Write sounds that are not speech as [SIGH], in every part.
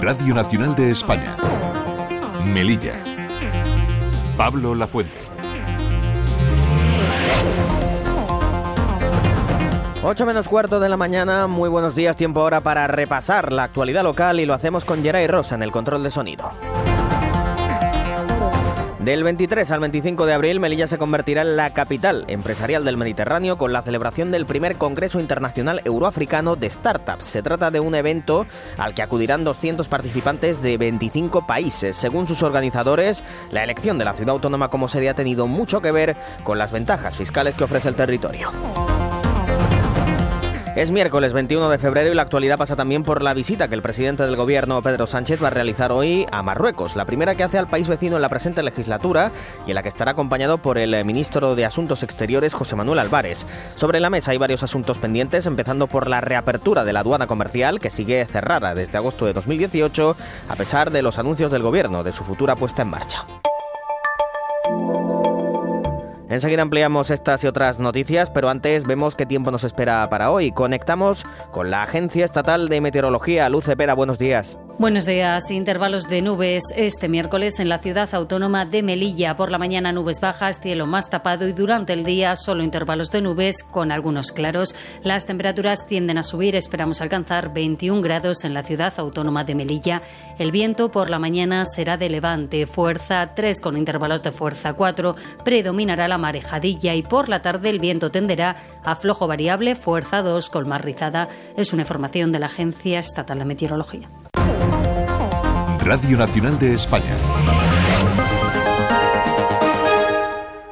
Radio Nacional de España. Melilla. Pablo Lafuente. 8 menos cuarto de la mañana, muy buenos días, tiempo ahora para repasar la actualidad local y lo hacemos con Geray Rosa en el control de sonido. Del 23 al 25 de abril, Melilla se convertirá en la capital empresarial del Mediterráneo con la celebración del primer Congreso Internacional Euroafricano de Startups. Se trata de un evento al que acudirán 200 participantes de 25 países. Según sus organizadores, la elección de la ciudad autónoma como sede ha tenido mucho que ver con las ventajas fiscales que ofrece el territorio. Es miércoles 21 de febrero y la actualidad pasa también por la visita que el presidente del gobierno, Pedro Sánchez, va a realizar hoy a Marruecos, la primera que hace al país vecino en la presente legislatura y en la que estará acompañado por el ministro de Asuntos Exteriores, José Manuel Álvarez. Sobre la mesa hay varios asuntos pendientes, empezando por la reapertura de la aduana comercial, que sigue cerrada desde agosto de 2018, a pesar de los anuncios del gobierno de su futura puesta en marcha. Enseguida ampliamos estas y otras noticias, pero antes vemos qué tiempo nos espera para hoy. Conectamos con la Agencia Estatal de Meteorología. Luz Cepeda, buenos días. Buenos días. Intervalos de nubes este miércoles en la ciudad autónoma de Melilla. Por la mañana nubes bajas, cielo más tapado y durante el día solo intervalos de nubes con algunos claros. Las temperaturas tienden a subir. Esperamos alcanzar 21 grados en la ciudad autónoma de Melilla. El viento por la mañana será de levante, fuerza 3 con intervalos de fuerza 4. Predominará la marejadilla y por la tarde el viento tenderá a flojo variable, fuerza 2 con más rizada. Es una información de la Agencia Estatal de Meteorología. Radio Nacional de España.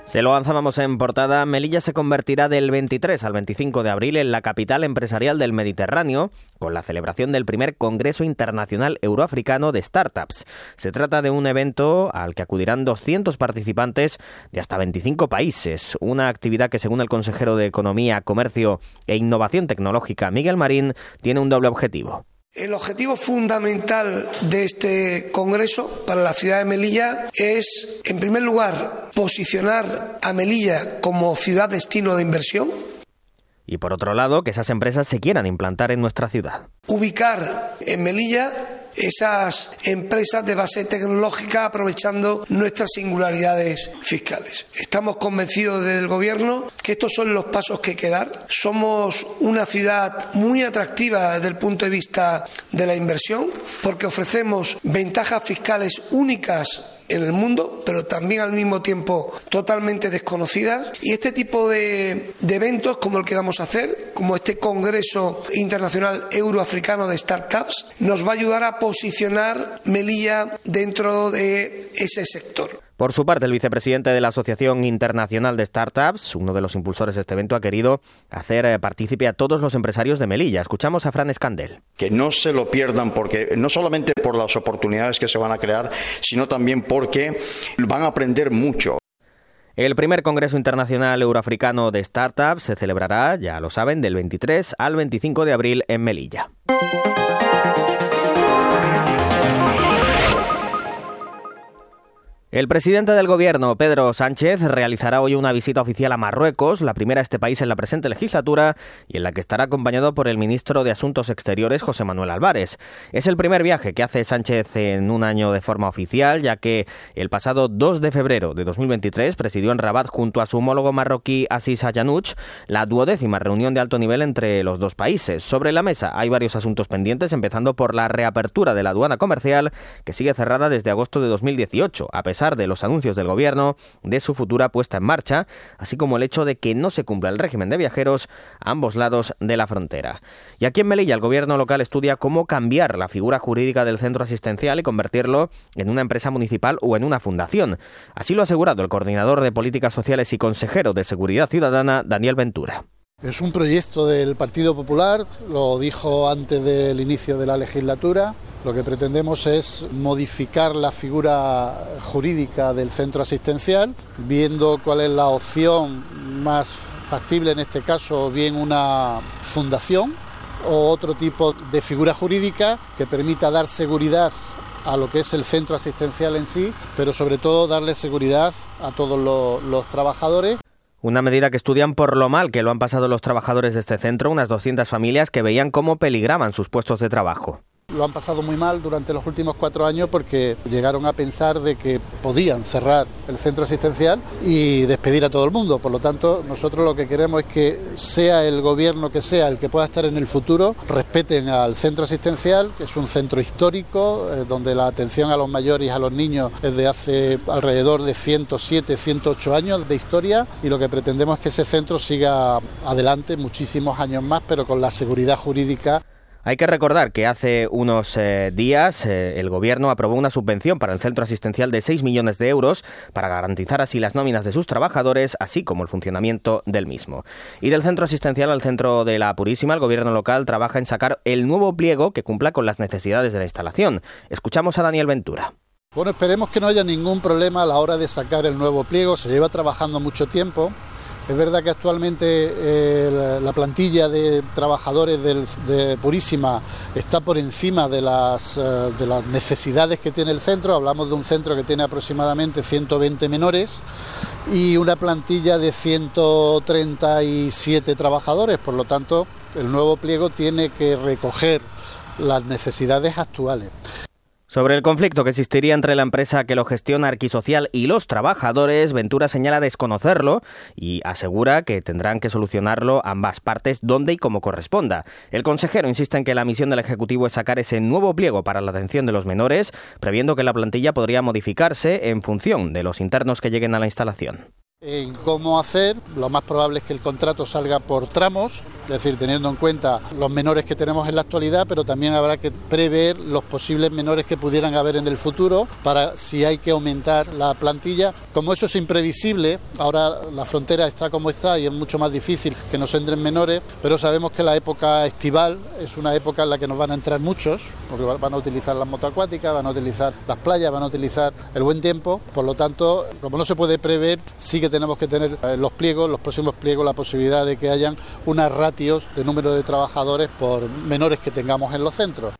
Se lo avanzábamos en portada. Melilla se convertirá del 23 al 25 de abril en la capital empresarial del Mediterráneo, con la celebración del primer Congreso Internacional Euroafricano de Startups. Se trata de un evento al que acudirán 200 participantes de hasta 25 países. Una actividad que, según el consejero de Economía, Comercio e Innovación Tecnológica, Miguel Marín, tiene un doble objetivo. El objetivo fundamental de este Congreso para la ciudad de Melilla es, en primer lugar, posicionar a Melilla como ciudad destino de inversión. Y por otro lado, que esas empresas se quieran implantar en nuestra ciudad. Ubicar en Melilla esas empresas de base tecnológica aprovechando nuestras singularidades fiscales. Estamos convencidos desde el Gobierno que estos son los pasos que hay que dar. Somos una ciudad muy atractiva desde el punto de vista de la inversión porque ofrecemos ventajas fiscales únicas en el mundo, pero también al mismo tiempo totalmente desconocidas. Y este tipo de, eventos, como el que vamos a hacer, como este Congreso Internacional Euroafricano de Startups, nos va a ayudar a posicionar Melilla dentro de ese sector. Por su parte, el vicepresidente de la Asociación Internacional de Startups, uno de los impulsores de este evento, ha querido hacer eh, partícipe a todos los empresarios de Melilla. Escuchamos a Fran Escandel. Que no se lo pierdan porque no solamente por las oportunidades que se van a crear, sino también porque van a aprender mucho. El primer Congreso Internacional Euroafricano de Startups se celebrará, ya lo saben, del 23 al 25 de abril en Melilla. El presidente del gobierno, Pedro Sánchez, realizará hoy una visita oficial a Marruecos, la primera a este país en la presente legislatura, y en la que estará acompañado por el ministro de Asuntos Exteriores, José Manuel Álvarez. Es el primer viaje que hace Sánchez en un año de forma oficial, ya que el pasado 2 de febrero de 2023 presidió en Rabat junto a su homólogo marroquí Assis Ayanuch la duodécima reunión de alto nivel entre los dos países. Sobre la mesa hay varios asuntos pendientes, empezando por la reapertura de la aduana comercial, que sigue cerrada desde agosto de 2018, a pesar de los anuncios del gobierno de su futura puesta en marcha, así como el hecho de que no se cumpla el régimen de viajeros a ambos lados de la frontera. Y aquí en Melilla el gobierno local estudia cómo cambiar la figura jurídica del centro asistencial y convertirlo en una empresa municipal o en una fundación. Así lo ha asegurado el coordinador de políticas sociales y consejero de Seguridad Ciudadana, Daniel Ventura. Es un proyecto del Partido Popular, lo dijo antes del inicio de la legislatura. Lo que pretendemos es modificar la figura jurídica del centro asistencial, viendo cuál es la opción más factible en este caso, bien una fundación o otro tipo de figura jurídica que permita dar seguridad a lo que es el centro asistencial en sí, pero sobre todo darle seguridad a todos los, trabajadores. Una medida que estudian por lo mal que lo han pasado los trabajadores de este centro, unas 200 familias que veían cómo peligraban sus puestos de trabajo. Lo han pasado muy mal durante los últimos cuatro años porque llegaron a pensar de que podían cerrar el centro asistencial y despedir a todo el mundo. Por lo tanto, nosotros lo que queremos es que sea el gobierno que sea el que pueda estar en el futuro, respeten al centro asistencial, que es un centro histórico, eh, donde la atención a los mayores y a los niños es de hace alrededor de 107, 108 años de historia y lo que pretendemos es que ese centro siga adelante muchísimos años más, pero con la seguridad jurídica hay que recordar que hace unos eh, días eh, el Gobierno aprobó una subvención para el centro asistencial de 6 millones de euros para garantizar así las nóminas de sus trabajadores, así como el funcionamiento del mismo. Y del centro asistencial al centro de la Purísima, el Gobierno local trabaja en sacar el nuevo pliego que cumpla con las necesidades de la instalación. Escuchamos a Daniel Ventura. Bueno, esperemos que no haya ningún problema a la hora de sacar el nuevo pliego. Se lleva trabajando mucho tiempo. Es verdad que actualmente eh, la plantilla de trabajadores de Purísima está por encima eh, de las necesidades que tiene el centro. Hablamos de un centro que tiene aproximadamente 120 menores y una plantilla de 137 trabajadores. Por lo tanto, el nuevo pliego tiene que recoger las necesidades actuales. Sobre el conflicto que existiría entre la empresa que lo gestiona Arquisocial y los trabajadores, Ventura señala desconocerlo y asegura que tendrán que solucionarlo ambas partes donde y como corresponda. El consejero insiste en que la misión del Ejecutivo es sacar ese nuevo pliego para la atención de los menores, previendo que la plantilla podría modificarse en función de los internos que lleguen a la instalación. En cómo hacer, lo más probable es que el contrato salga por tramos, es decir, teniendo en cuenta los menores que tenemos en la actualidad, pero también habrá que prever los posibles menores que pudieran haber en el futuro para si hay que aumentar la plantilla. Como eso es imprevisible, ahora la frontera está como está y es mucho más difícil que nos entren menores, pero sabemos que la época estival es una época en la que nos van a entrar muchos, porque van a utilizar las motoacuáticas, van a utilizar las playas, van a utilizar el buen tiempo, por lo tanto, como no se puede prever, sigue tenemos que tener en eh, los pliegos, los próximos pliegos, la posibilidad de que hayan unas ratios de número de trabajadores por menores que tengamos en los centros.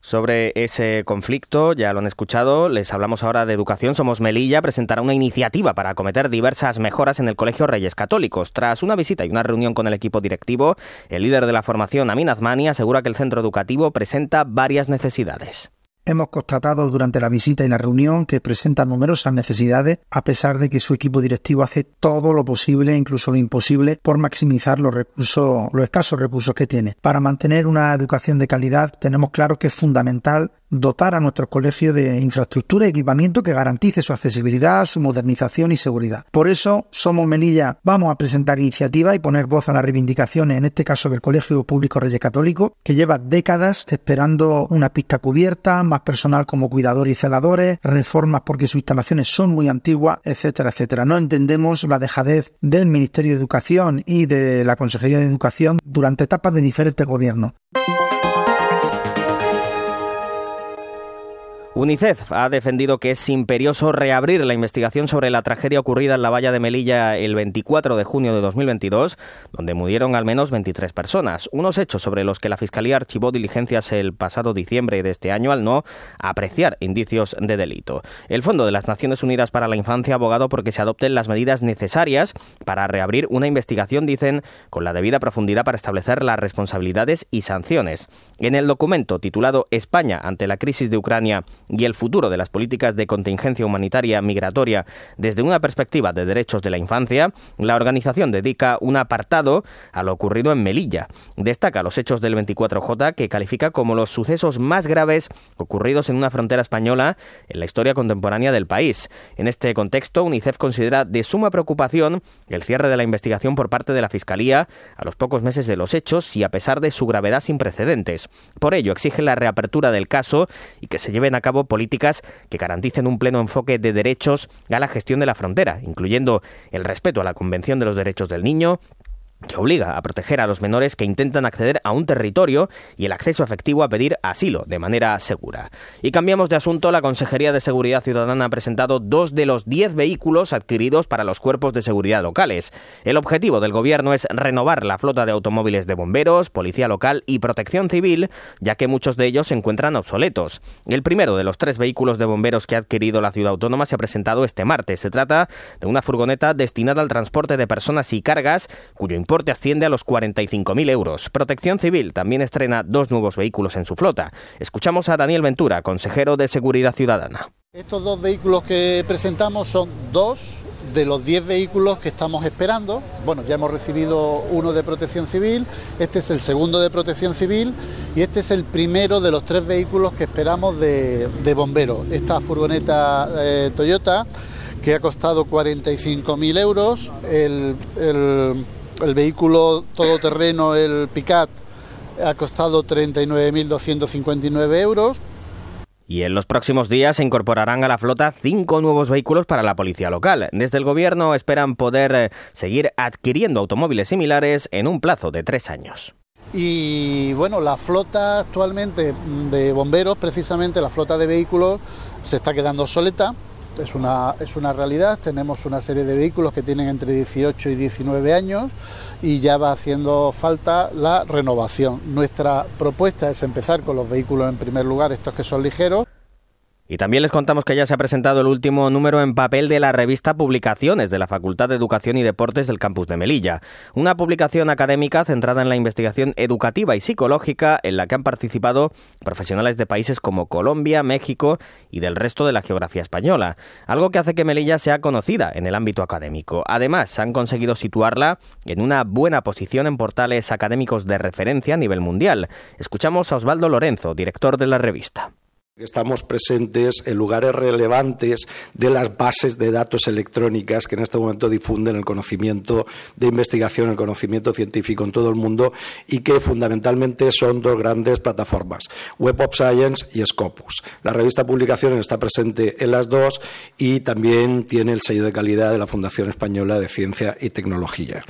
Sobre ese conflicto, ya lo han escuchado, les hablamos ahora de educación. Somos Melilla, presentará una iniciativa para acometer diversas mejoras en el Colegio Reyes Católicos. Tras una visita y una reunión con el equipo directivo, el líder de la formación, Amin Azmani, asegura que el centro educativo presenta varias necesidades. Hemos constatado durante la visita y la reunión que presenta numerosas necesidades, a pesar de que su equipo directivo hace todo lo posible, incluso lo imposible, por maximizar los recursos, los escasos recursos que tiene. Para mantener una educación de calidad, tenemos claro que es fundamental dotar a nuestros colegios de infraestructura y equipamiento que garantice su accesibilidad, su modernización y seguridad. Por eso, Somos Melilla vamos a presentar iniciativas y poner voz a las reivindicaciones, en este caso del Colegio Público Reyes Católico, que lleva décadas esperando una pista cubierta, más personal como cuidadores y celadores, reformas porque sus instalaciones son muy antiguas, etcétera, etcétera. No entendemos la dejadez del Ministerio de Educación y de la Consejería de Educación durante etapas de diferentes gobiernos. UNICEF ha defendido que es imperioso reabrir la investigación sobre la tragedia ocurrida en la valla de Melilla el 24 de junio de 2022, donde murieron al menos 23 personas. Unos hechos sobre los que la Fiscalía archivó diligencias el pasado diciembre de este año al no apreciar indicios de delito. El Fondo de las Naciones Unidas para la Infancia ha abogado porque se adopten las medidas necesarias para reabrir una investigación, dicen, con la debida profundidad para establecer las responsabilidades y sanciones. En el documento titulado España ante la crisis de Ucrania y el futuro de las políticas de contingencia humanitaria migratoria desde una perspectiva de derechos de la infancia, la organización dedica un apartado a lo ocurrido en Melilla. Destaca los hechos del 24J que califica como los sucesos más graves ocurridos en una frontera española en la historia contemporánea del país. En este contexto, UNICEF considera de suma preocupación el cierre de la investigación por parte de la Fiscalía a los pocos meses de los hechos y a pesar de su gravedad sin precedentes. Por ello, exige la reapertura del caso y que se lleven a cabo políticas que garanticen un pleno enfoque de derechos a la gestión de la frontera, incluyendo el respeto a la Convención de los Derechos del Niño, que obliga a proteger a los menores que intentan acceder a un territorio y el acceso efectivo a pedir asilo de manera segura. Y cambiamos de asunto, la Consejería de Seguridad Ciudadana ha presentado dos de los diez vehículos adquiridos para los cuerpos de seguridad locales. El objetivo del Gobierno es renovar la flota de automóviles de bomberos, policía local y protección civil, ya que muchos de ellos se encuentran obsoletos. El primero de los tres vehículos de bomberos que ha adquirido la ciudad autónoma se ha presentado este martes. Se trata de una furgoneta destinada al transporte de personas y cargas, cuyo importe asciende a los 45.000 euros. Protección Civil también estrena dos nuevos vehículos en su flota. Escuchamos a Daniel Ventura, consejero de Seguridad Ciudadana. Estos dos vehículos que presentamos son dos de los 10 vehículos que estamos esperando. Bueno, ya hemos recibido uno de protección civil, este es el segundo de protección civil y este es el primero de los tres vehículos que esperamos de, bomberos. Esta furgoneta eh, Toyota que ha costado 45.000 euros, el vehículo todoterreno, el Picat, ha costado 39.259 euros y en los próximos días se incorporarán a la flota cinco nuevos vehículos para la policía local. Desde el gobierno esperan poder eh, seguir adquiriendo automóviles similares en un plazo de tres años. Y bueno, la flota actualmente de bomberos, precisamente la flota de vehículos, se está quedando obsoleta es una, es una realidad. Tenemos una serie de vehículos que tienen entre 18 y 19 años y ya va haciendo falta la renovación. Nuestra propuesta es empezar con los vehículos en primer lugar, estos que son ligeros. Y también les contamos que ya se ha presentado el último número en papel de la revista Publicaciones de la Facultad de Educación y Deportes del campus de Melilla, una publicación académica centrada en la investigación educativa y psicológica en la que han participado profesionales de países como Colombia, México y del resto de la geografía española, algo que hace que Melilla sea conocida en el ámbito académico. Además, han conseguido situarla en una buena posición en portales académicos de referencia a nivel mundial. Escuchamos a Osvaldo Lorenzo, director de la revista. Estamos presentes en lugares relevantes de las bases de datos electrónicas que en este momento difunden el conocimiento de investigación, el conocimiento científico en todo el mundo y que fundamentalmente son dos grandes plataformas, Web of Science y Scopus. La revista Publicaciones está presente en las dos y también tiene el sello de calidad de la Fundación Española de Ciencia y Tecnología.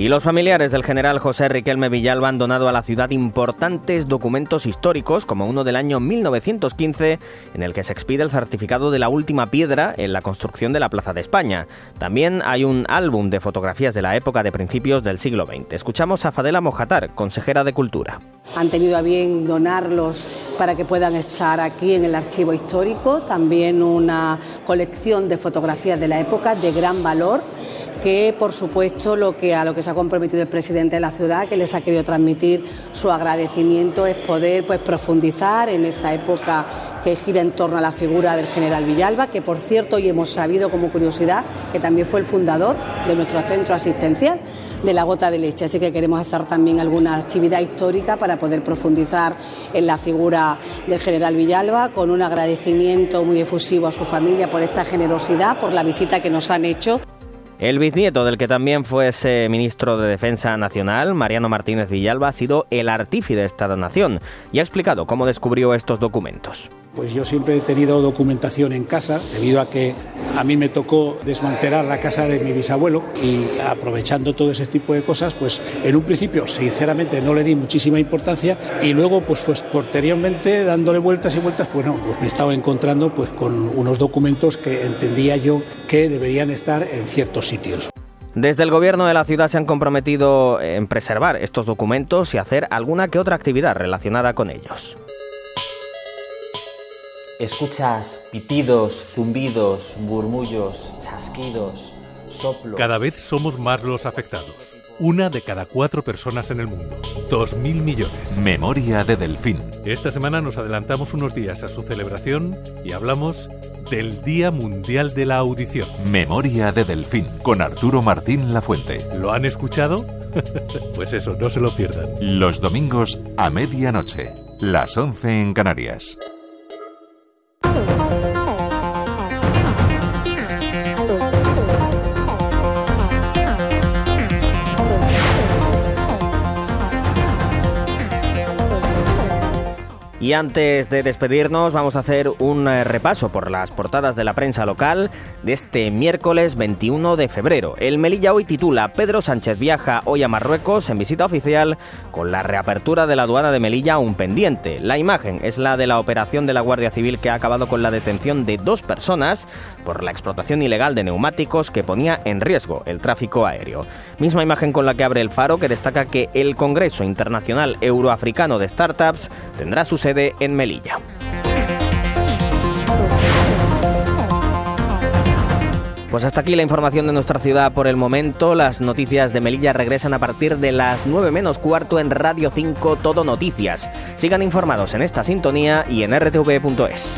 Y los familiares del general José Riquelme Villalba han donado a la ciudad importantes documentos históricos, como uno del año 1915, en el que se expide el certificado de la última piedra en la construcción de la Plaza de España. También hay un álbum de fotografías de la época de principios del siglo XX. Escuchamos a Fadela Mojatar, consejera de Cultura. Han tenido a bien donarlos para que puedan estar aquí en el archivo histórico. También una colección de fotografías de la época de gran valor que por supuesto lo que a lo que se ha comprometido el presidente de la ciudad, que les ha querido transmitir su agradecimiento es poder pues profundizar en esa época que gira en torno a la figura del general Villalba, que por cierto hoy hemos sabido como curiosidad que también fue el fundador de nuestro centro asistencial de la gota de leche, así que queremos hacer también alguna actividad histórica para poder profundizar en la figura del general Villalba, con un agradecimiento muy efusivo a su familia por esta generosidad, por la visita que nos han hecho. El bisnieto del que también fuese ministro de Defensa Nacional, Mariano Martínez Villalba, ha sido el artífice de esta donación y ha explicado cómo descubrió estos documentos. Pues yo siempre he tenido documentación en casa, debido a que a mí me tocó desmantelar la casa de mi bisabuelo y aprovechando todo ese tipo de cosas, pues en un principio sinceramente no le di muchísima importancia y luego pues, pues posteriormente dándole vueltas y vueltas, pues no, pues me estaba encontrando pues con unos documentos que entendía yo que deberían estar en ciertos sitios. Desde el gobierno de la ciudad se han comprometido en preservar estos documentos y hacer alguna que otra actividad relacionada con ellos escuchas pitidos, zumbidos, murmullos, chasquidos, soplos. Cada vez somos más los afectados. Una de cada cuatro personas en el mundo. Dos mil millones. Memoria de Delfín. Esta semana nos adelantamos unos días a su celebración y hablamos del Día Mundial de la Audición. Memoria de Delfín, con Arturo Martín Lafuente. ¿Lo han escuchado? [LAUGHS] pues eso, no se lo pierdan. Los domingos a medianoche, las 11 en Canarias. Y antes de despedirnos vamos a hacer un eh, repaso por las portadas de la prensa local de este miércoles 21 de febrero. El Melilla hoy titula Pedro Sánchez viaja hoy a Marruecos en visita oficial con la reapertura de la aduana de Melilla un pendiente. La imagen es la de la operación de la Guardia Civil que ha acabado con la detención de dos personas por la explotación ilegal de neumáticos que ponía en riesgo el tráfico aéreo. Misma imagen con la que abre el faro que destaca que el Congreso Internacional Euroafricano de Startups tendrá su sede en Melilla. Pues hasta aquí la información de nuestra ciudad por el momento. Las noticias de Melilla regresan a partir de las 9 menos cuarto en Radio 5 Todo Noticias. Sigan informados en esta sintonía y en rtv.es.